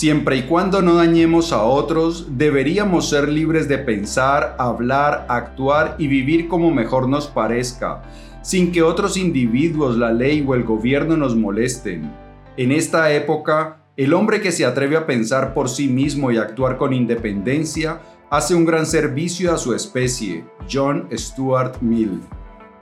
Siempre y cuando no dañemos a otros, deberíamos ser libres de pensar, hablar, actuar y vivir como mejor nos parezca, sin que otros individuos, la ley o el gobierno nos molesten. En esta época, el hombre que se atreve a pensar por sí mismo y actuar con independencia hace un gran servicio a su especie. John Stuart Mill.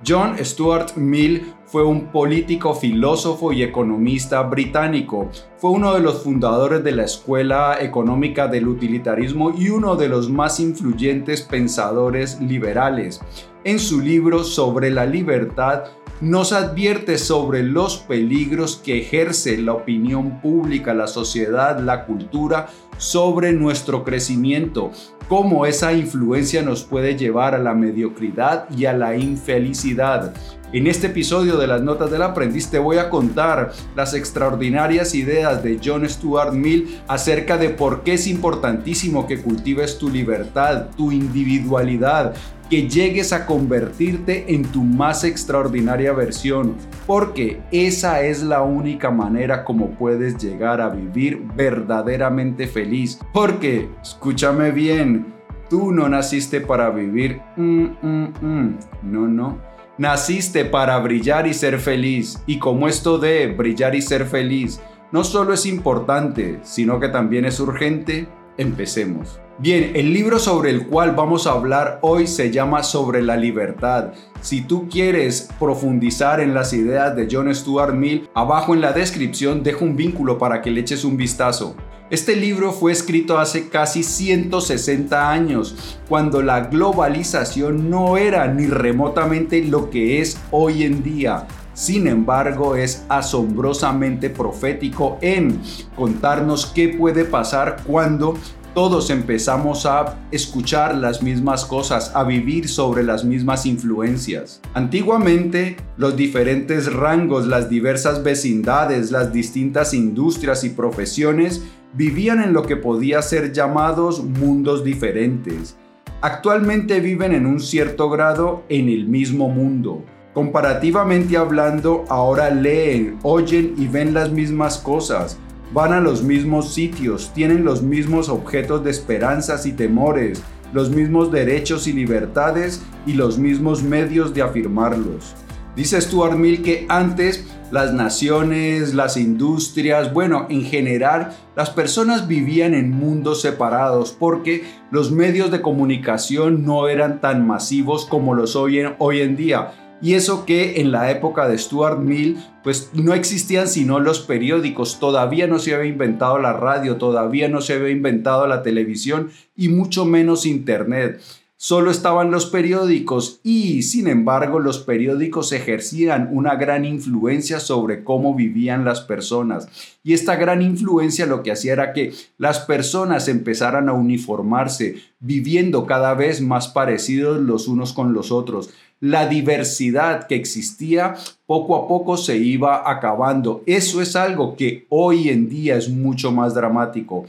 John Stuart Mill fue un político, filósofo y economista británico. Fue uno de los fundadores de la Escuela Económica del Utilitarismo y uno de los más influyentes pensadores liberales. En su libro sobre la libertad, nos advierte sobre los peligros que ejerce la opinión pública, la sociedad, la cultura sobre nuestro crecimiento, cómo esa influencia nos puede llevar a la mediocridad y a la infelicidad. En este episodio de las Notas del Aprendiz te voy a contar las extraordinarias ideas de John Stuart Mill acerca de por qué es importantísimo que cultives tu libertad, tu individualidad, que llegues a convertirte en tu más extraordinaria versión, porque esa es la única manera como puedes llegar a vivir verdaderamente feliz. Porque, escúchame bien, tú no naciste para vivir, mm, mm, mm. no, no. Naciste para brillar y ser feliz. Y como esto de brillar y ser feliz no solo es importante, sino que también es urgente, empecemos. Bien, el libro sobre el cual vamos a hablar hoy se llama Sobre la libertad. Si tú quieres profundizar en las ideas de John Stuart Mill, abajo en la descripción dejo un vínculo para que le eches un vistazo. Este libro fue escrito hace casi 160 años, cuando la globalización no era ni remotamente lo que es hoy en día. Sin embargo, es asombrosamente profético en contarnos qué puede pasar cuando todos empezamos a escuchar las mismas cosas, a vivir sobre las mismas influencias. Antiguamente, los diferentes rangos, las diversas vecindades, las distintas industrias y profesiones vivían en lo que podía ser llamados mundos diferentes. Actualmente viven en un cierto grado en el mismo mundo. Comparativamente hablando, ahora leen, oyen y ven las mismas cosas, van a los mismos sitios, tienen los mismos objetos de esperanzas y temores, los mismos derechos y libertades y los mismos medios de afirmarlos. Dice Stuart Mill que antes las naciones, las industrias, bueno, en general, las personas vivían en mundos separados porque los medios de comunicación no eran tan masivos como los hoy hoy en día y eso que en la época de Stuart Mill, pues no existían sino los periódicos, todavía no se había inventado la radio, todavía no se había inventado la televisión y mucho menos Internet. Solo estaban los periódicos y, sin embargo, los periódicos ejercían una gran influencia sobre cómo vivían las personas. Y esta gran influencia lo que hacía era que las personas empezaran a uniformarse, viviendo cada vez más parecidos los unos con los otros la diversidad que existía poco a poco se iba acabando. Eso es algo que hoy en día es mucho más dramático.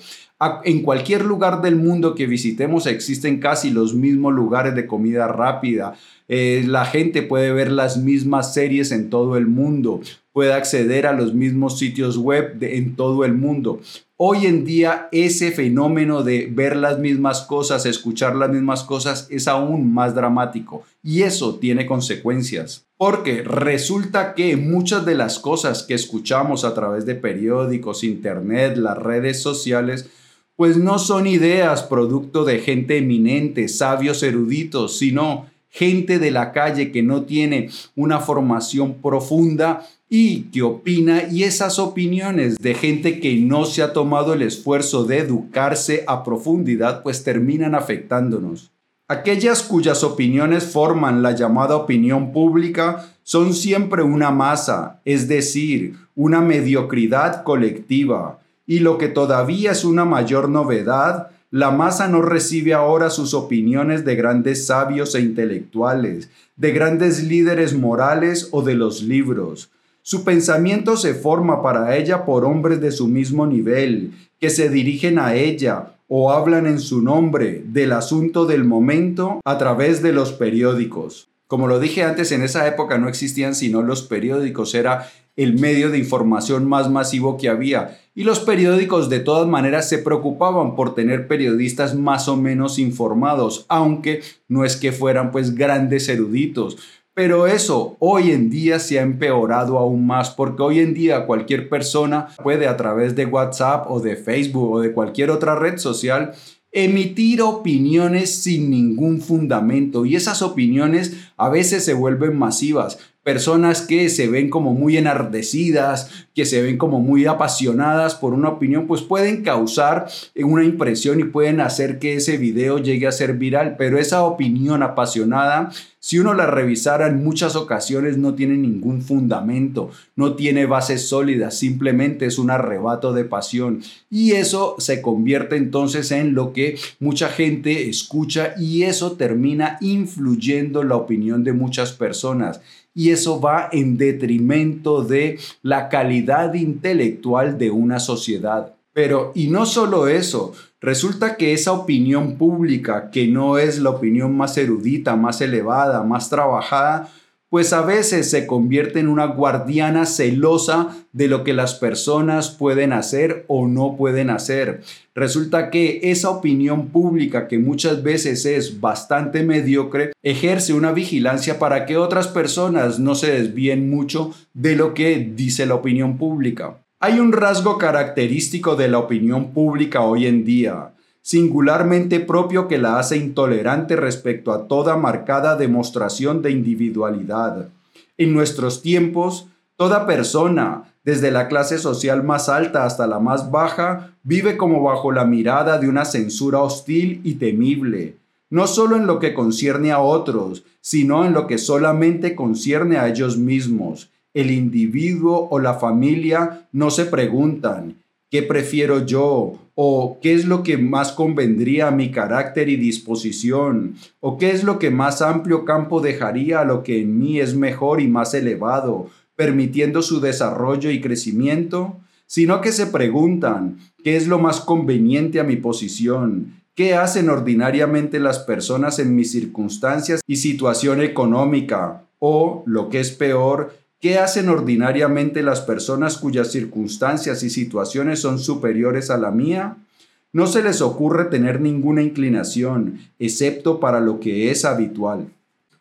En cualquier lugar del mundo que visitemos existen casi los mismos lugares de comida rápida. Eh, la gente puede ver las mismas series en todo el mundo, puede acceder a los mismos sitios web en todo el mundo. Hoy en día ese fenómeno de ver las mismas cosas, escuchar las mismas cosas es aún más dramático y eso tiene consecuencias. Porque resulta que muchas de las cosas que escuchamos a través de periódicos, internet, las redes sociales, pues no son ideas producto de gente eminente, sabios eruditos, sino gente de la calle que no tiene una formación profunda y que opina y esas opiniones de gente que no se ha tomado el esfuerzo de educarse a profundidad pues terminan afectándonos. Aquellas cuyas opiniones forman la llamada opinión pública son siempre una masa, es decir, una mediocridad colectiva. Y lo que todavía es una mayor novedad, la masa no recibe ahora sus opiniones de grandes sabios e intelectuales, de grandes líderes morales o de los libros. Su pensamiento se forma para ella por hombres de su mismo nivel, que se dirigen a ella o hablan en su nombre del asunto del momento a través de los periódicos. Como lo dije antes, en esa época no existían sino los periódicos, era el medio de información más masivo que había y los periódicos de todas maneras se preocupaban por tener periodistas más o menos informados, aunque no es que fueran pues grandes eruditos. Pero eso hoy en día se ha empeorado aún más porque hoy en día cualquier persona puede a través de WhatsApp o de Facebook o de cualquier otra red social emitir opiniones sin ningún fundamento y esas opiniones a veces se vuelven masivas. Personas que se ven como muy enardecidas, que se ven como muy apasionadas por una opinión, pues pueden causar una impresión y pueden hacer que ese video llegue a ser viral, pero esa opinión apasionada si uno la revisara en muchas ocasiones no tiene ningún fundamento, no tiene bases sólidas, simplemente es un arrebato de pasión. Y eso se convierte entonces en lo que mucha gente escucha y eso termina influyendo la opinión de muchas personas. Y eso va en detrimento de la calidad intelectual de una sociedad. Pero, y no solo eso, resulta que esa opinión pública, que no es la opinión más erudita, más elevada, más trabajada, pues a veces se convierte en una guardiana celosa de lo que las personas pueden hacer o no pueden hacer. Resulta que esa opinión pública, que muchas veces es bastante mediocre, ejerce una vigilancia para que otras personas no se desvíen mucho de lo que dice la opinión pública. Hay un rasgo característico de la opinión pública hoy en día, singularmente propio que la hace intolerante respecto a toda marcada demostración de individualidad. En nuestros tiempos, toda persona, desde la clase social más alta hasta la más baja, vive como bajo la mirada de una censura hostil y temible, no solo en lo que concierne a otros, sino en lo que solamente concierne a ellos mismos el individuo o la familia no se preguntan, ¿qué prefiero yo? ¿O qué es lo que más convendría a mi carácter y disposición? ¿O qué es lo que más amplio campo dejaría a lo que en mí es mejor y más elevado, permitiendo su desarrollo y crecimiento? Sino que se preguntan, ¿qué es lo más conveniente a mi posición? ¿Qué hacen ordinariamente las personas en mis circunstancias y situación económica? O, lo que es peor, ¿Qué hacen ordinariamente las personas cuyas circunstancias y situaciones son superiores a la mía? No se les ocurre tener ninguna inclinación, excepto para lo que es habitual.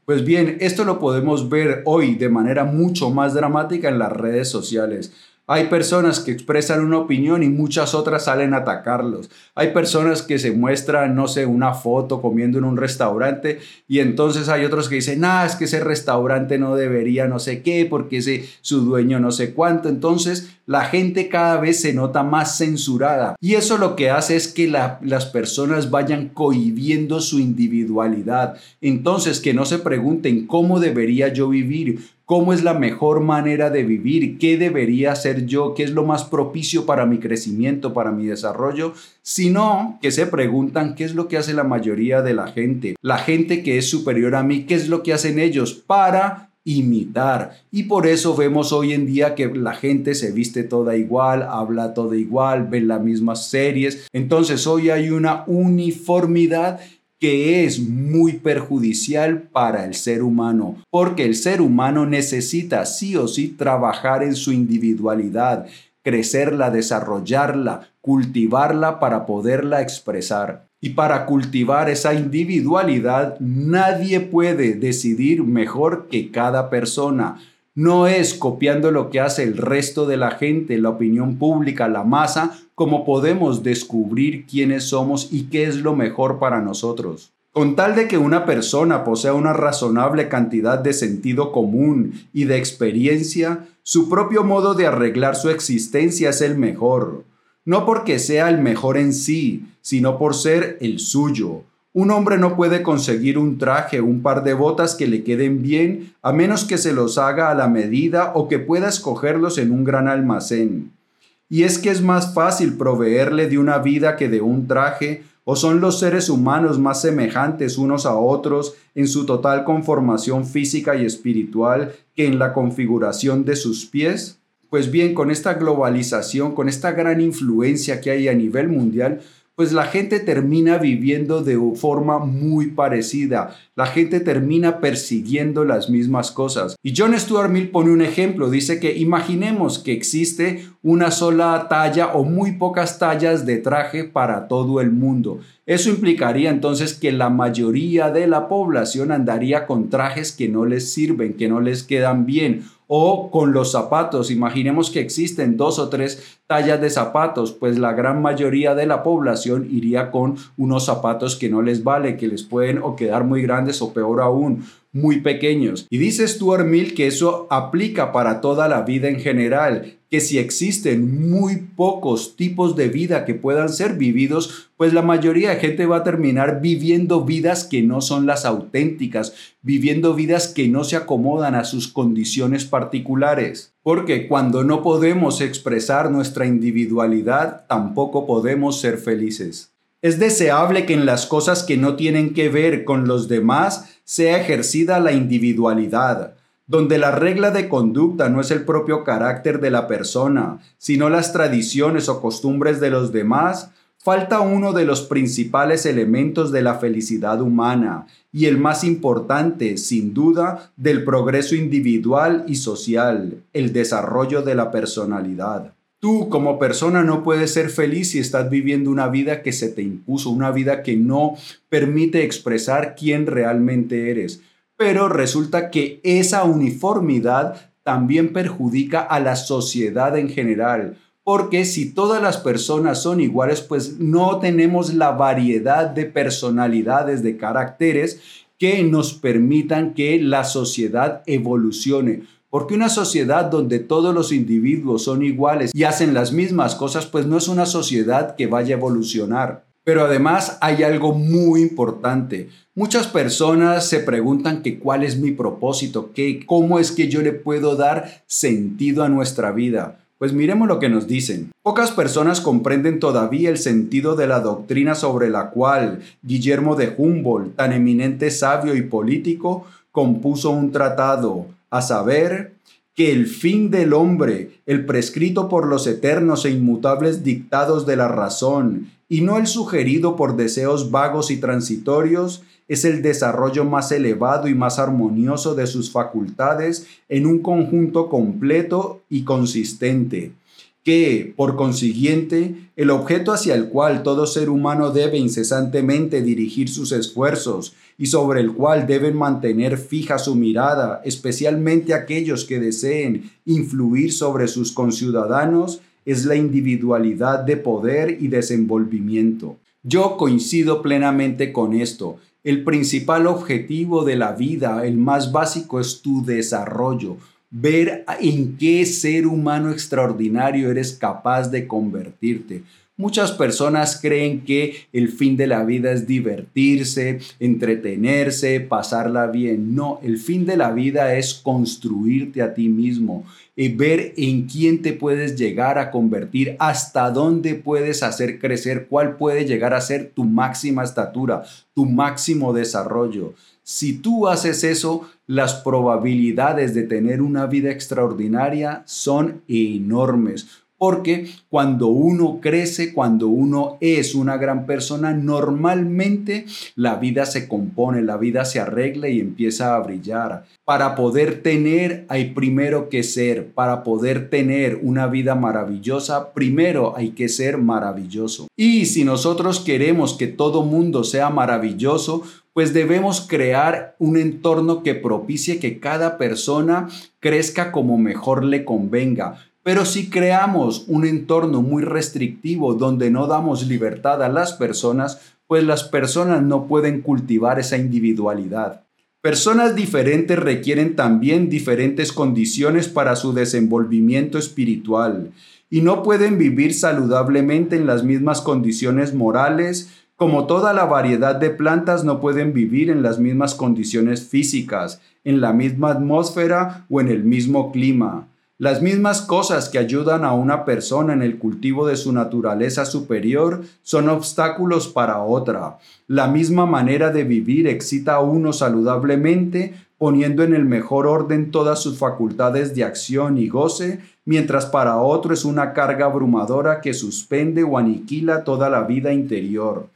Pues bien, esto lo podemos ver hoy de manera mucho más dramática en las redes sociales. Hay personas que expresan una opinión y muchas otras salen a atacarlos. Hay personas que se muestran, no sé, una foto comiendo en un restaurante y entonces hay otros que dicen, ah, es que ese restaurante no debería no sé qué porque ese, su dueño no sé cuánto. Entonces la gente cada vez se nota más censurada y eso lo que hace es que las personas vayan cohibiendo su individualidad. Entonces que no se pregunten cómo debería yo vivir, cómo es la mejor manera de vivir, qué debería hacer yo, qué es lo más propicio para mi crecimiento, para mi desarrollo, sino que se preguntan qué es lo que hace la mayoría de la gente, la gente que es superior a mí, qué es lo que hacen ellos para imitar. Y por eso vemos hoy en día que la gente se viste toda igual, habla toda igual, ven las mismas series. Entonces hoy hay una uniformidad que es muy perjudicial para el ser humano, porque el ser humano necesita sí o sí trabajar en su individualidad, crecerla, desarrollarla, cultivarla para poderla expresar. Y para cultivar esa individualidad, nadie puede decidir mejor que cada persona. No es copiando lo que hace el resto de la gente, la opinión pública, la masa, como podemos descubrir quiénes somos y qué es lo mejor para nosotros. Con tal de que una persona posea una razonable cantidad de sentido común y de experiencia, su propio modo de arreglar su existencia es el mejor. No porque sea el mejor en sí, sino por ser el suyo, un hombre no puede conseguir un traje un par de botas que le queden bien a menos que se los haga a la medida o que pueda escogerlos en un gran almacén. Y es que es más fácil proveerle de una vida que de un traje, o son los seres humanos más semejantes unos a otros en su total conformación física y espiritual que en la configuración de sus pies? Pues bien, con esta globalización, con esta gran influencia que hay a nivel mundial, pues la gente termina viviendo de forma muy parecida. La gente termina persiguiendo las mismas cosas. Y John Stuart Mill pone un ejemplo. Dice que imaginemos que existe una sola talla o muy pocas tallas de traje para todo el mundo. Eso implicaría entonces que la mayoría de la población andaría con trajes que no les sirven, que no les quedan bien o con los zapatos. Imaginemos que existen dos o tres tallas de zapatos, pues la gran mayoría de la población iría con unos zapatos que no les vale, que les pueden o quedar muy grandes o peor aún, muy pequeños. Y dice Stuart Mill que eso aplica para toda la vida en general, que si existen muy pocos tipos de vida que puedan ser vividos, pues la mayoría de gente va a terminar viviendo vidas que no son las auténticas, viviendo vidas que no se acomodan a sus condiciones particulares. Porque cuando no podemos expresar nuestra individualidad, tampoco podemos ser felices. Es deseable que en las cosas que no tienen que ver con los demás sea ejercida la individualidad, donde la regla de conducta no es el propio carácter de la persona, sino las tradiciones o costumbres de los demás, falta uno de los principales elementos de la felicidad humana y el más importante, sin duda, del progreso individual y social, el desarrollo de la personalidad. Tú como persona no puedes ser feliz si estás viviendo una vida que se te impuso, una vida que no permite expresar quién realmente eres. Pero resulta que esa uniformidad también perjudica a la sociedad en general, porque si todas las personas son iguales, pues no tenemos la variedad de personalidades, de caracteres que nos permitan que la sociedad evolucione. Porque una sociedad donde todos los individuos son iguales y hacen las mismas cosas, pues no es una sociedad que vaya a evolucionar. Pero además hay algo muy importante. Muchas personas se preguntan que cuál es mi propósito, que cómo es que yo le puedo dar sentido a nuestra vida. Pues miremos lo que nos dicen. Pocas personas comprenden todavía el sentido de la doctrina sobre la cual Guillermo de Humboldt, tan eminente sabio y político, compuso un tratado a saber que el fin del hombre, el prescrito por los eternos e inmutables dictados de la razón, y no el sugerido por deseos vagos y transitorios, es el desarrollo más elevado y más armonioso de sus facultades en un conjunto completo y consistente, que, por consiguiente, el objeto hacia el cual todo ser humano debe incesantemente dirigir sus esfuerzos y sobre el cual deben mantener fija su mirada, especialmente aquellos que deseen influir sobre sus conciudadanos, es la individualidad de poder y desenvolvimiento. Yo coincido plenamente con esto. El principal objetivo de la vida, el más básico, es tu desarrollo ver en qué ser humano extraordinario eres capaz de convertirte. Muchas personas creen que el fin de la vida es divertirse, entretenerse, pasarla bien. No, el fin de la vida es construirte a ti mismo, y ver en quién te puedes llegar a convertir, hasta dónde puedes hacer crecer, cuál puede llegar a ser tu máxima estatura, tu máximo desarrollo. Si tú haces eso, las probabilidades de tener una vida extraordinaria son enormes. Porque cuando uno crece, cuando uno es una gran persona, normalmente la vida se compone, la vida se arregla y empieza a brillar. Para poder tener hay primero que ser. Para poder tener una vida maravillosa, primero hay que ser maravilloso. Y si nosotros queremos que todo mundo sea maravilloso, pues debemos crear un entorno que propicie que cada persona crezca como mejor le convenga pero si creamos un entorno muy restrictivo donde no damos libertad a las personas, pues las personas no pueden cultivar esa individualidad. Personas diferentes requieren también diferentes condiciones para su desenvolvimiento espiritual y no pueden vivir saludablemente en las mismas condiciones morales, como toda la variedad de plantas no pueden vivir en las mismas condiciones físicas, en la misma atmósfera o en el mismo clima. Las mismas cosas que ayudan a una persona en el cultivo de su naturaleza superior son obstáculos para otra. La misma manera de vivir excita a uno saludablemente, poniendo en el mejor orden todas sus facultades de acción y goce, mientras para otro es una carga abrumadora que suspende o aniquila toda la vida interior.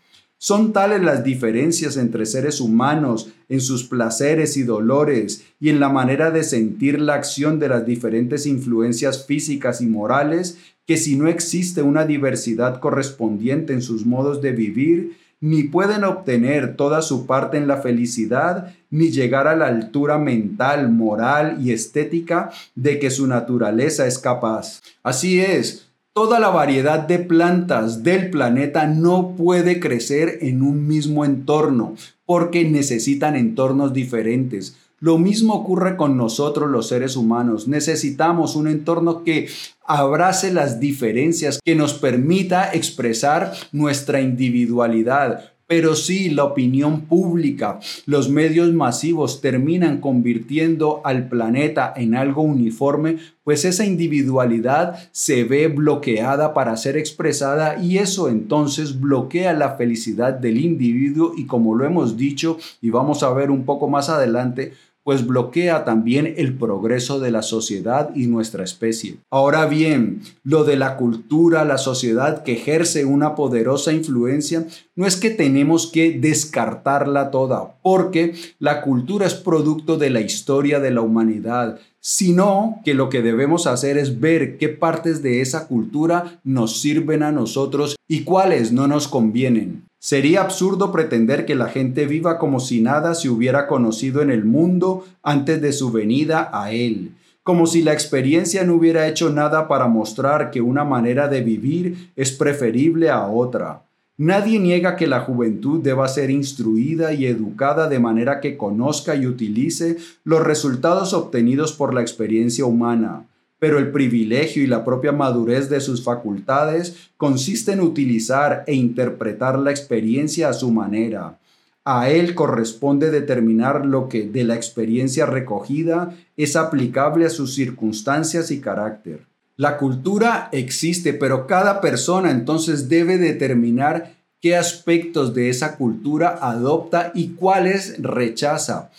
Son tales las diferencias entre seres humanos en sus placeres y dolores y en la manera de sentir la acción de las diferentes influencias físicas y morales que si no existe una diversidad correspondiente en sus modos de vivir, ni pueden obtener toda su parte en la felicidad, ni llegar a la altura mental, moral y estética de que su naturaleza es capaz. Así es, toda la variedad de plantas del planeta no puede crecer en un mismo entorno, porque necesitan entornos diferentes. Lo mismo ocurre con nosotros los seres humanos. Necesitamos un entorno que abrace las diferencias, que nos permita expresar nuestra individualidad, pero si la opinión pública, los medios masivos terminan convirtiendo al planeta en algo uniforme, pues esa individualidad se ve bloqueada para ser expresada y eso entonces bloquea la felicidad del individuo y como lo hemos dicho y vamos a ver un poco más adelante, pues bloquea también el progreso de la sociedad y nuestra especie. Ahora bien, lo de la cultura, la sociedad que ejerce una poderosa influencia, no es que tenemos que descartarla toda, porque la cultura es producto de la historia de la humanidad, sino que lo que debemos hacer es ver qué partes de esa cultura nos sirven a nosotros y cuáles no nos convienen. Sería absurdo pretender que la gente viva como si nada se hubiera conocido en el mundo antes de su venida a Él, como si la experiencia no hubiera hecho nada para mostrar que una manera de vivir es preferible a otra. Nadie niega que la juventud deba ser instruida y educada de manera que conozca y utilice los resultados obtenidos por la experiencia humana pero el privilegio y la propia madurez de sus facultades consiste en utilizar e interpretar la experiencia a su manera. A él corresponde determinar lo que de la experiencia recogida es aplicable a sus circunstancias y carácter. La cultura existe, pero cada persona entonces debe determinar qué aspectos de esa cultura adopta y cuáles rechaza.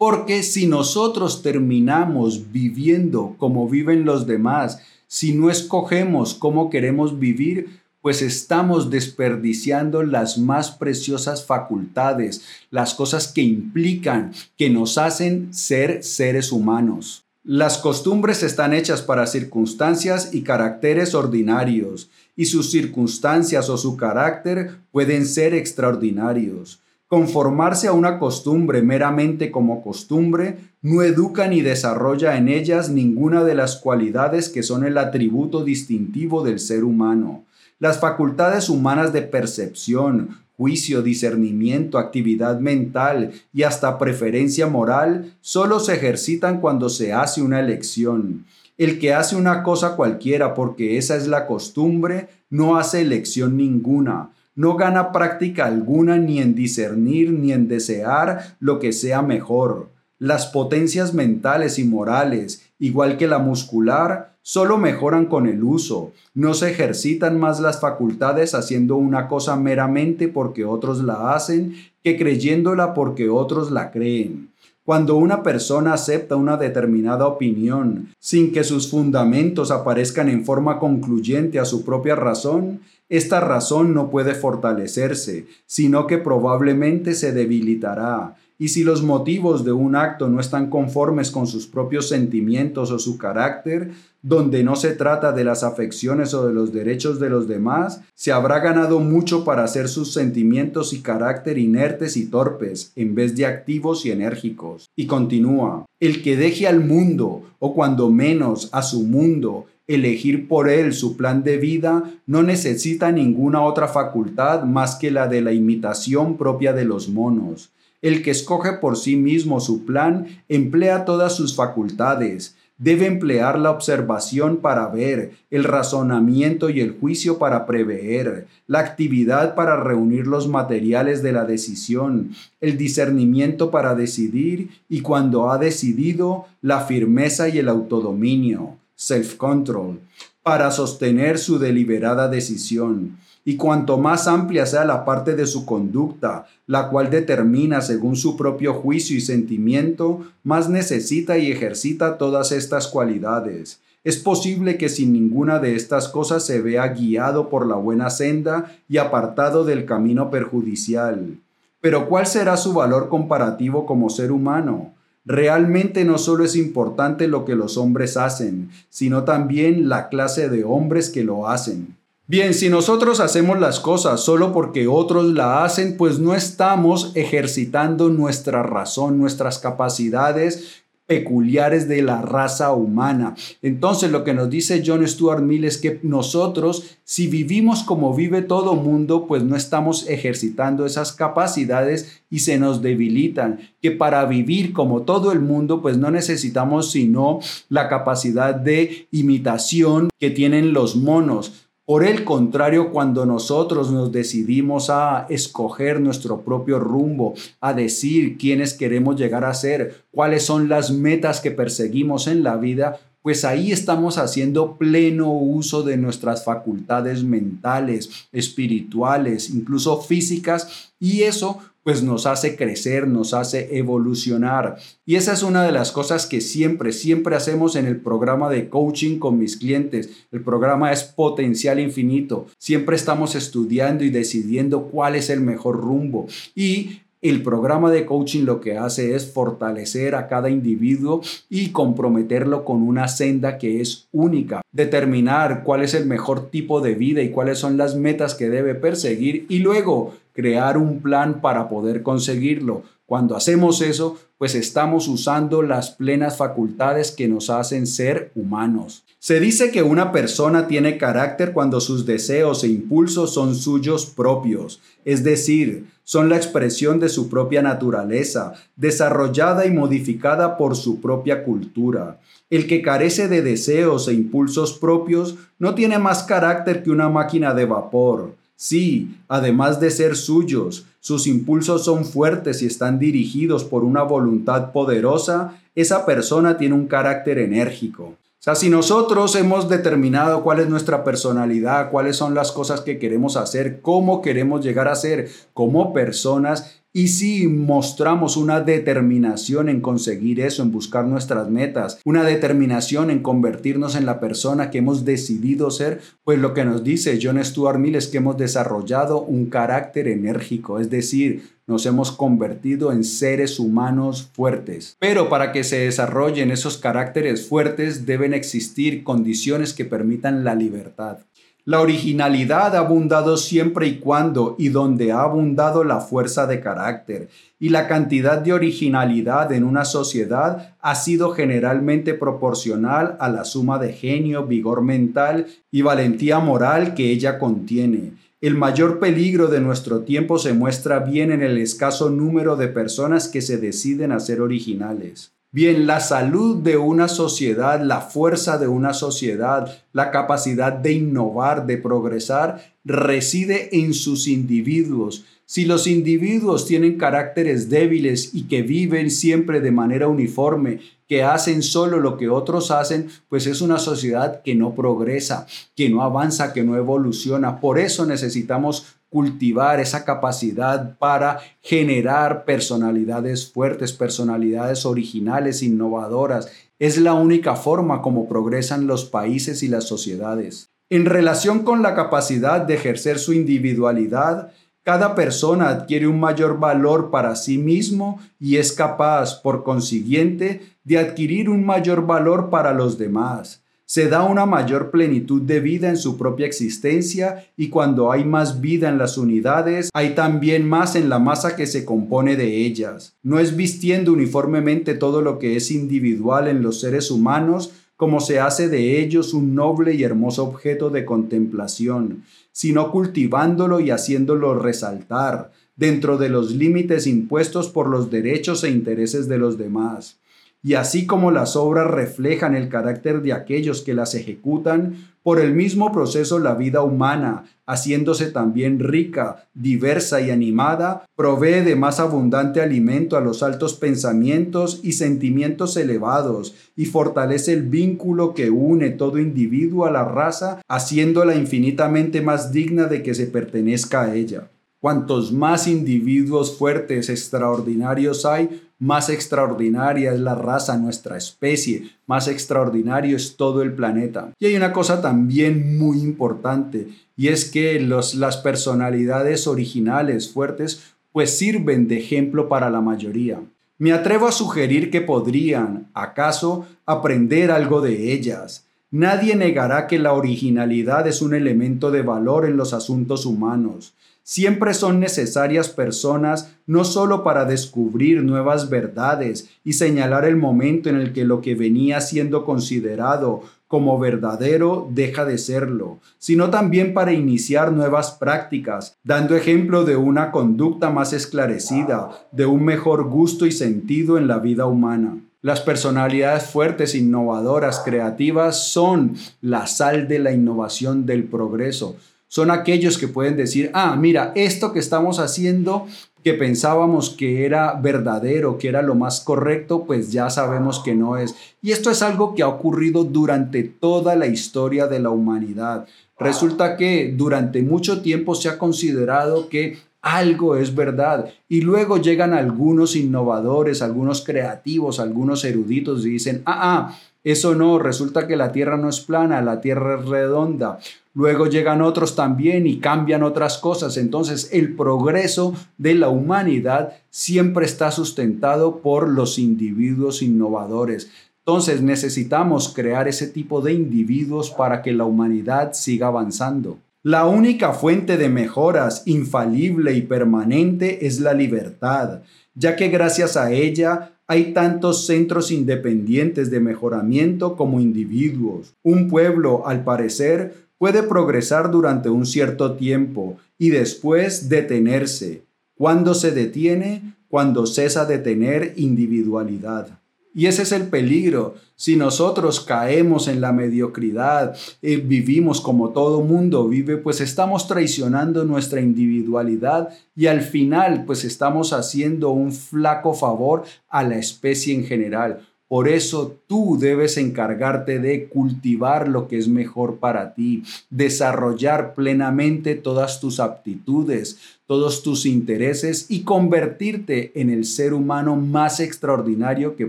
Porque si nosotros terminamos viviendo como viven los demás, si no escogemos cómo queremos vivir, pues estamos desperdiciando las más preciosas facultades, las cosas que implican, que nos hacen ser seres humanos. Las costumbres están hechas para circunstancias y caracteres ordinarios, y sus circunstancias o su carácter pueden ser extraordinarios. Conformarse a una costumbre meramente como costumbre no educa ni desarrolla en ellas ninguna de las cualidades que son el atributo distintivo del ser humano. Las facultades humanas de percepción, juicio, discernimiento, actividad mental y hasta preferencia moral solo se ejercitan cuando se hace una elección. El que hace una cosa cualquiera porque esa es la costumbre, no hace elección ninguna no gana práctica alguna ni en discernir ni en desear lo que sea mejor. Las potencias mentales y morales, igual que la muscular, solo mejoran con el uso, no se ejercitan más las facultades haciendo una cosa meramente porque otros la hacen que creyéndola porque otros la creen. Cuando una persona acepta una determinada opinión sin que sus fundamentos aparezcan en forma concluyente a su propia razón, esta razón no puede fortalecerse, sino que probablemente se debilitará, y si los motivos de un acto no están conformes con sus propios sentimientos o su carácter, donde no se trata de las afecciones o de los derechos de los demás, se habrá ganado mucho para hacer sus sentimientos y carácter inertes y torpes, en vez de activos y enérgicos. Y continúa, el que deje al mundo, o cuando menos a su mundo, elegir por él su plan de vida, no necesita ninguna otra facultad más que la de la imitación propia de los monos. El que escoge por sí mismo su plan emplea todas sus facultades, debe emplear la observación para ver, el razonamiento y el juicio para prever, la actividad para reunir los materiales de la decisión, el discernimiento para decidir y cuando ha decidido, la firmeza y el autodominio self-control, para sostener su deliberada decisión. y cuanto más amplia sea la parte de su conducta, la cual determina según su propio juicio y sentimiento, más necesita y ejercita todas estas cualidades. Es posible que sin ninguna de estas cosas se vea guiado por la buena senda y apartado del camino perjudicial. Pero ¿cuál será su valor comparativo como ser humano? Realmente no solo es importante lo que los hombres hacen, sino también la clase de hombres que lo hacen. Bien, si nosotros hacemos las cosas solo porque otros la hacen, pues no estamos ejercitando nuestra razón, nuestras capacidades peculiares de la raza humana. Entonces lo que nos dice John Stuart Mill es que nosotros, si vivimos como vive todo mundo, pues no estamos ejercitando esas capacidades y se nos debilitan. Que para vivir como todo el mundo, pues no necesitamos sino la capacidad de imitación que tienen los monos por el contrario, cuando nosotros nos decidimos a escoger nuestro propio rumbo, a decir quiénes queremos llegar a ser, cuáles son las metas que perseguimos en la vida, pues ahí estamos haciendo pleno uso de nuestras facultades mentales, espirituales, incluso físicas, y eso pues nos hace crecer, nos hace evolucionar. Y esa es una de las cosas que siempre, siempre hacemos en el programa de coaching con mis clientes. El programa es potencial infinito. Siempre estamos estudiando y decidiendo cuál es el mejor rumbo. Y el programa de coaching lo que hace es fortalecer a cada individuo y comprometerlo con una senda que es única, determinar cuál es el mejor tipo de vida y cuáles son las metas que debe perseguir y luego crear un plan para poder conseguirlo. Cuando hacemos eso, pues estamos usando las plenas facultades que nos hacen ser humanos. Se dice que una persona tiene carácter cuando sus deseos e impulsos son suyos propios, es decir, son la expresión de su propia naturaleza, desarrollada y modificada por su propia cultura. El que carece de deseos e impulsos propios no tiene más carácter que una máquina de vapor. Sí, además de ser suyos, sus impulsos son fuertes y están dirigidos por una voluntad poderosa, esa persona tiene un carácter enérgico. O sea, si nosotros hemos determinado cuál es nuestra personalidad, cuáles son las cosas que queremos hacer, cómo queremos llegar a ser como personas, y si mostramos una determinación en conseguir eso, en buscar nuestras metas, una determinación en convertirnos en la persona que hemos decidido ser, pues lo que nos dice John Stuart Mill es que hemos desarrollado un carácter enérgico, es decir, nos hemos convertido en seres humanos fuertes. Pero para que se desarrollen esos caracteres fuertes deben existir condiciones que permitan la libertad. La originalidad ha abundado siempre y cuando y donde ha abundado la fuerza de carácter, y la cantidad de originalidad en una sociedad ha sido generalmente proporcional a la suma de genio, vigor mental y valentía moral que ella contiene. El mayor peligro de nuestro tiempo se muestra bien en el escaso número de personas que se deciden a ser originales. Bien, la salud de una sociedad, la fuerza de una sociedad, la capacidad de innovar, de progresar, reside en sus individuos. Si los individuos tienen caracteres débiles y que viven siempre de manera uniforme, que hacen solo lo que otros hacen, pues es una sociedad que no progresa, que no avanza, que no evoluciona. Por eso necesitamos cultivar esa capacidad para generar personalidades fuertes, personalidades originales, innovadoras. Es la única forma como progresan los países y las sociedades. En relación con la capacidad de ejercer su individualidad, cada persona adquiere un mayor valor para sí mismo y es capaz, por consiguiente, de adquirir un mayor valor para los demás se da una mayor plenitud de vida en su propia existencia y cuando hay más vida en las unidades, hay también más en la masa que se compone de ellas. No es vistiendo uniformemente todo lo que es individual en los seres humanos como se hace de ellos un noble y hermoso objeto de contemplación, sino cultivándolo y haciéndolo resaltar dentro de los límites impuestos por los derechos e intereses de los demás. y así como las obras reflejan el carácter de aquellos que las ejecutan, por el mismo proceso la vida humana, haciéndose también rica, diversa y animada, provee de más abundante alimento a los altos pensamientos y sentimientos elevados y fortalece el vínculo que une todo individuo a la raza, haciéndola infinitamente más digna de que se pertenezca a ella. Cuantos más individuos fuertes, extraordinarios hay, más extraordinaria es la raza, nuestra especie, más extraordinario es todo el planeta. Y hay una cosa también muy importante, y es que los, las personalidades originales fuertes pues sirven de ejemplo para la mayoría. Me atrevo a sugerir que podrían, acaso, aprender algo de ellas. Nadie negará que la originalidad es un elemento de valor en los asuntos humanos. Siempre son necesarias personas no solo para descubrir nuevas verdades y señalar el momento en el que lo que venía siendo considerado como verdadero deja de serlo, sino también para iniciar nuevas prácticas, dando ejemplo de una conducta más esclarecida, de un mejor gusto y sentido en la vida humana. Las personalidades fuertes, innovadoras, creativas son la sal de la innovación del progreso son aquellos que pueden decir, ah, mira, esto que estamos haciendo, que pensábamos que era verdadero, que era lo más correcto, pues ya sabemos que no es. Y esto es algo que ha ocurrido durante toda la historia de la humanidad. Resulta que durante mucho tiempo se ha considerado que algo es verdad. Y luego llegan algunos innovadores, algunos creativos, algunos eruditos y dicen, ah, ah, eso no, resulta que la Tierra no es plana, la Tierra es redonda. Luego llegan otros también y cambian otras cosas. Entonces el progreso de la humanidad siempre está sustentado por los individuos innovadores. Entonces necesitamos crear ese tipo de individuos para que la humanidad siga avanzando. La única fuente de mejoras infalible y permanente es la libertad, ya que gracias a ella hay tantos centros independientes de mejoramiento como individuos. Un pueblo, al parecer, puede progresar durante un cierto tiempo y después detenerse. Cuando se detiene? Cuando cesa de tener individualidad. Y ese es el peligro. Si nosotros caemos en la mediocridad, eh, vivimos como todo mundo vive, pues estamos traicionando nuestra individualidad y al final pues estamos haciendo un flaco favor a la especie en general. Por eso tú debes encargarte de cultivar lo que es mejor para ti, desarrollar plenamente todas tus aptitudes, todos tus intereses y convertirte en el ser humano más extraordinario que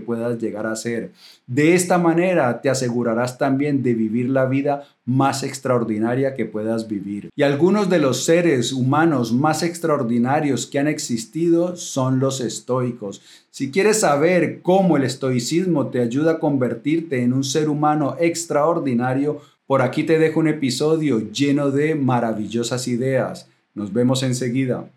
puedas llegar a ser. De esta manera te asegurarás también de vivir la vida más extraordinaria que puedas vivir. Y algunos de los seres humanos más extraordinarios que han existido son los estoicos. Si quieres saber cómo el estoicismo te ayuda a convertirte en un ser humano extraordinario, por aquí te dejo un episodio lleno de maravillosas ideas. Nos vemos enseguida.